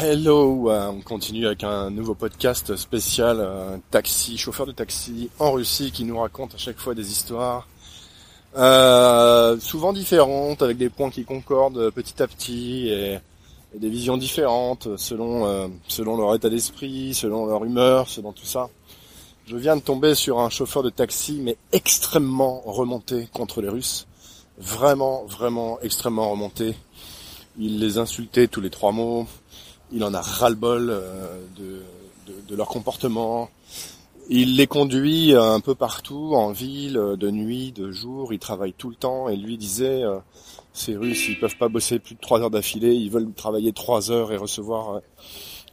Hello, euh, on continue avec un nouveau podcast spécial euh, taxi, chauffeur de taxi en Russie qui nous raconte à chaque fois des histoires euh, souvent différentes avec des points qui concordent petit à petit et, des visions différentes selon selon leur état d'esprit, selon leur humeur, selon tout ça. Je viens de tomber sur un chauffeur de taxi mais extrêmement remonté contre les Russes, vraiment vraiment extrêmement remonté. Il les insultait tous les trois mots il en a ras-le-bol euh, de, leur comportement. Il les conduit euh, un peu partout, en ville, euh, de nuit, de jour, il travaille tout le temps, et lui disait, ces Russes, ils peuvent pas bosser plus de trois heures d'affilée, ils veulent travailler trois heures et recevoir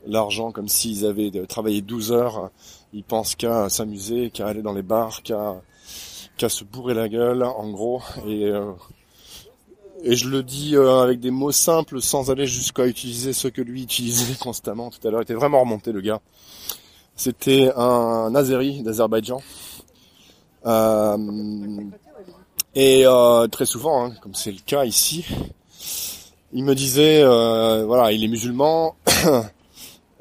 l'argent comme s'ils avaient travaillé 12 heures, ils pensent qu'à s'amuser, qu'à aller dans les bars, qu'à se bourrer la gueule, en gros, et et je le dis euh, avec des mots simples sans aller jusqu'à utiliser ce que lui utilisait constamment tout à l'heure. Il était vraiment remonté le gars. C'était un Azeri d'Azerbaïdjan. Euh, et euh, très souvent, hein, comme c'est le cas ici, il me disait, voilà, il est musulman,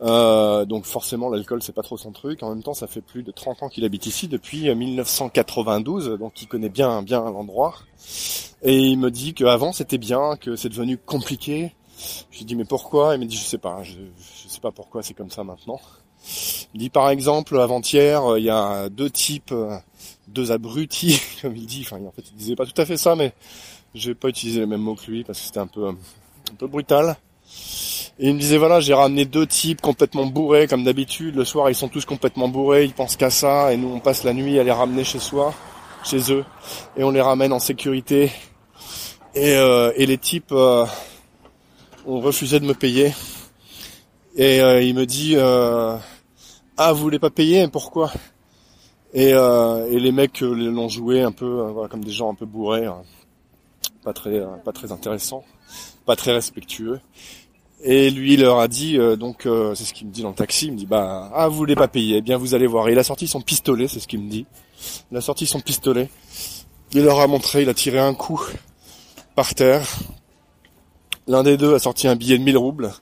donc forcément l'alcool c'est pas trop son truc. En même temps, ça fait plus de 30 ans qu'il habite ici depuis 1992, donc il connaît bien bien l'endroit. Et il me dit qu'avant c'était bien, que c'est devenu compliqué. Je lui dis mais pourquoi? Il me dit je sais pas, je, je sais pas pourquoi c'est comme ça maintenant. Il dit par exemple avant-hier euh, il y a deux types, euh, deux abrutis comme il dit. Enfin en fait il disait pas tout à fait ça, mais je vais pas utiliser les mêmes mots que lui parce que c'était un peu un peu brutal. Il me disait voilà j'ai ramené deux types complètement bourrés comme d'habitude. Le soir ils sont tous complètement bourrés, ils pensent qu'à ça et nous on passe la nuit à les ramener chez soi, chez eux et on les ramène en sécurité et, euh, et les types euh, ont refusé de me payer. Et euh, il me dit Ah vous voulez pas payer Pourquoi? Et, et les mecs l'ont joué un peu voilà, comme des gens un peu bourrés, hein. pas très pas très intéressants, pas très respectueux. Et lui il leur a dit donc c'est ce qu'il me dit dans le taxi, il me dit bah ah vous voulez pas payer, eh bien vous allez voir. Et il a sorti son pistolet, c'est ce qu'il me dit. Il a sorti son pistolet. Il leur a montré, il a tiré un coup par terre. L'un des deux a sorti un billet de 1000 roubles.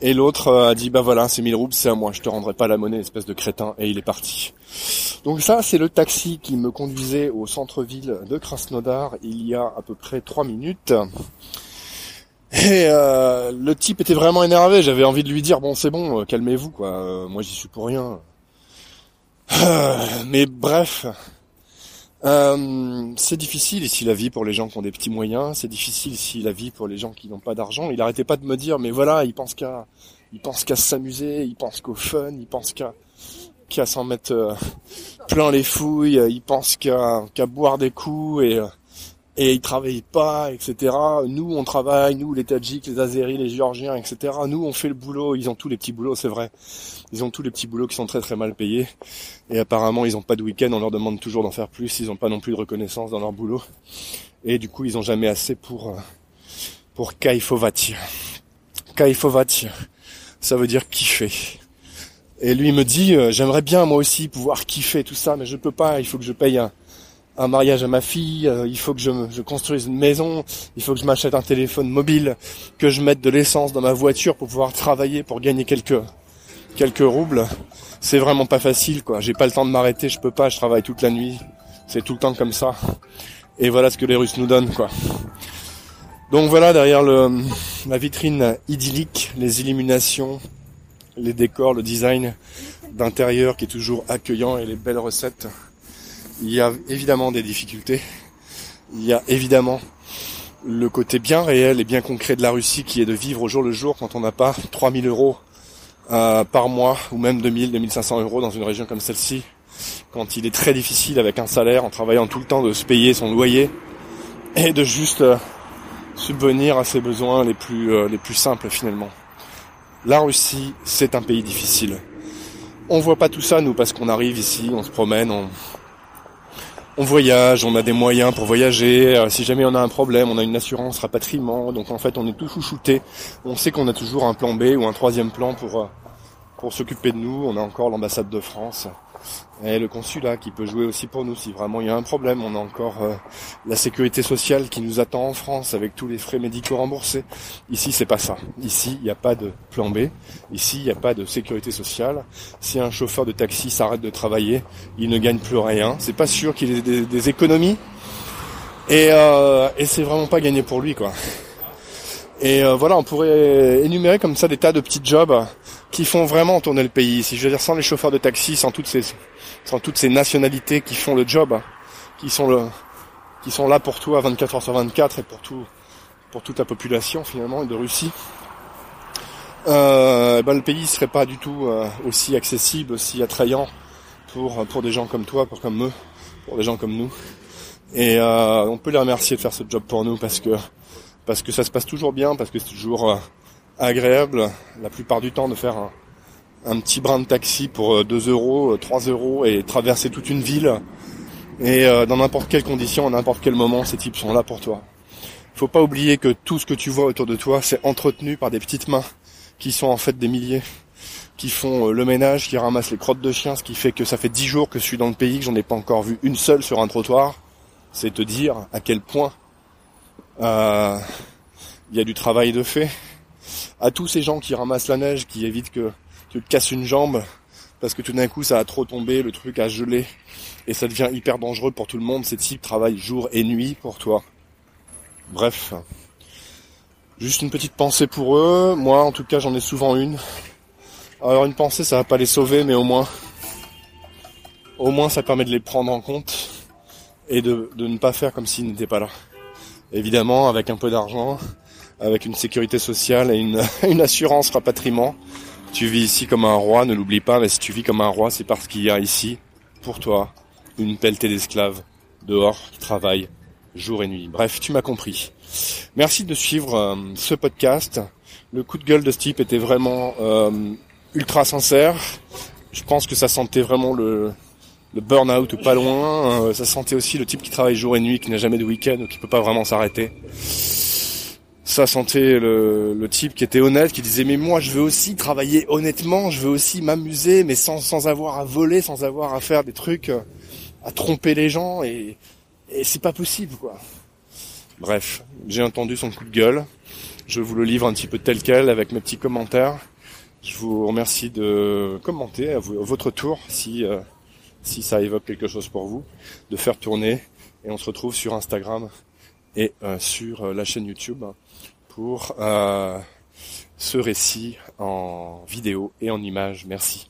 Et l'autre a dit, bah voilà, c'est 1000 roubles, c'est à moi, je te rendrai pas la monnaie, espèce de crétin. Et il est parti. Donc ça, c'est le taxi qui me conduisait au centre-ville de Krasnodar il y a à peu près 3 minutes. Et euh, le type était vraiment énervé, j'avais envie de lui dire, bon c'est bon, euh, calmez-vous quoi, euh, moi j'y suis pour rien. mais bref, euh, c'est difficile ici la vie pour les gens qui ont des petits moyens, c'est difficile ici la vie pour les gens qui n'ont pas d'argent. Il arrêtait pas de me dire mais voilà, il pense qu'à il pense qu'à s'amuser, il pense qu'au fun, il pense qu'à qu'à s'en mettre euh, plein les fouilles, il pense qu'à qu'à boire des coups et euh, et ils travaillent pas, etc. Nous, on travaille, nous, les Tadjiks, les Azeris, les Géorgiens, etc. Nous, on fait le boulot. Ils ont tous les petits boulots, c'est vrai. Ils ont tous les petits boulots qui sont très très mal payés. Et apparemment, ils ont pas de week-end. On leur demande toujours d'en faire plus. Ils ont pas non plus de reconnaissance dans leur boulot. Et du coup, ils ont jamais assez pour euh, pour kaifovati. Kaifovati, ça veut dire kiffer. Et lui me dit, euh, j'aimerais bien moi aussi pouvoir kiffer tout ça, mais je peux pas. Il faut que je paye un un mariage à ma fille, euh, il faut que je, je, construise une maison, il faut que je m'achète un téléphone mobile, que je mette de l'essence dans ma voiture pour pouvoir travailler, pour gagner quelques quelques roubles. C'est vraiment pas facile, quoi. J'ai pas le temps de m'arrêter, je peux pas, je travaille toute la nuit. C'est tout le temps comme ça. Et voilà ce que les Russes nous donnent, quoi. Donc voilà, derrière le, la vitrine idyllique, les illuminations, les décors, le design d'intérieur qui est toujours accueillant et les belles recettes il y a évidemment des difficultés. Il y a évidemment le côté bien réel et bien concret de la Russie qui est de vivre au jour le jour quand on n'a pas 3000 euros euh, par mois ou même 2000, 2500 euros dans une région comme celle-ci. Quand il est très difficile avec un salaire en travaillant tout le temps de se payer son loyer et de juste euh, subvenir à ses besoins les plus, euh, les plus simples finalement. La Russie, c'est un pays difficile. On voit pas tout ça nous parce qu'on arrive ici, on se promène, on, on voyage, on a des moyens pour voyager. Euh, si jamais on a un problème, on a une assurance rapatriement. Donc en fait, on est tout chouchouté. On sait qu'on a toujours un plan B ou un troisième plan pour euh, pour s'occuper de nous. On a encore l'ambassade de France. Et le consulat qui peut jouer aussi pour nous si vraiment il y a un problème. On a encore euh, la sécurité sociale qui nous attend en France avec tous les frais médicaux remboursés. Ici, c'est pas ça. Ici, il n'y a pas de plan B. Ici, il n'y a pas de sécurité sociale. Si un chauffeur de taxi s'arrête de travailler, il ne gagne plus rien. C'est pas sûr qu'il ait des, économies. Et, euh, et c'est vraiment pas gagné pour lui, quoi. Et euh, voilà, on pourrait énumérer comme ça des tas de petits jobs qui font vraiment tourner le pays. Si je veux dire, sans les chauffeurs de taxi, sans toutes ces, sans toutes ces nationalités qui font le job, qui sont le, qui sont là pour toi 24 heures sur 24 et pour tout, pour toute la population finalement de Russie. Euh, ben le pays serait pas du tout euh, aussi accessible, aussi attrayant pour pour des gens comme toi, pour comme eux, pour des gens comme nous. Et euh, on peut les remercier de faire ce job pour nous parce que parce que ça se passe toujours bien, parce que c'est toujours euh, agréable la plupart du temps de faire un, petit brin de taxi pour 2 euh, euros, 3 euh, euros et traverser toute une ville. Et dans n'importe quelle condition, à n'importe quel moment, ces types sont là pour toi. Faut pas oublier que tout ce que tu vois autour de toi, c'est entretenu par des petites mains qui sont en fait des milliers, qui font le ménage, qui ramassent les crottes de chiens, ce qui fait que ça fait 10 jours que je suis dans le pays, que j'en ai pas encore vu une seule sur un trottoir. C'est te dire à quel point euh, il y a du travail de fait. À tous ces gens qui ramassent la neige, qui évitent que tu te casses une jambe, parce que tout d'un coup ça a trop tombé, le truc a gelé, et ça devient hyper dangereux pour tout le monde. Ces types travaillent jour et nuit pour toi. Bref. Juste une petite pensée pour eux. Moi, en tout cas, j'en ai souvent une. Alors une pensée, ça va pas les sauver, mais au moins, au moins, ça permet de les prendre en compte et de, de ne pas faire comme s'ils n'étaient pas là évidemment avec un peu d'argent, avec une sécurité sociale et une, assurance rapatriement. Tu vis ici comme un roi, ne l'oublie pas, mais si tu vis comme un roi, c'est parce qu'il y a ici, pour toi, une pelletée d'esclaves dehors qui travaillent jour et nuit. Bref, tu m'as compris. Merci de suivre euh, ce podcast. Le coup de gueule de ce type était vraiment euh, ultra sincère. Je pense que ça sentait vraiment le, le burn-out pas loin. Euh, ça sentait aussi le type qui travaille jour et nuit, qui n'a jamais de week-end ou qui peut pas vraiment s'arrêter. Ça sentait le, type qui était honnête, qui disait mais moi je veux aussi travailler honnêtement, je veux aussi m'amuser, mais sans, sans avoir à voler, sans avoir à faire des trucs, euh, à tromper les gens et, et c'est pas possible quoi. Bref, j'ai entendu son coup de gueule. Je vous le livre un petit peu tel quel avec mes petits commentaires. Je vous remercie de commenter à, votre tour si euh, si ça évoque quelque chose pour vous, de faire tourner. Et on se retrouve sur Instagram et euh, sur euh, la chaîne YouTube pour euh, ce récit en vidéo et en image. Merci.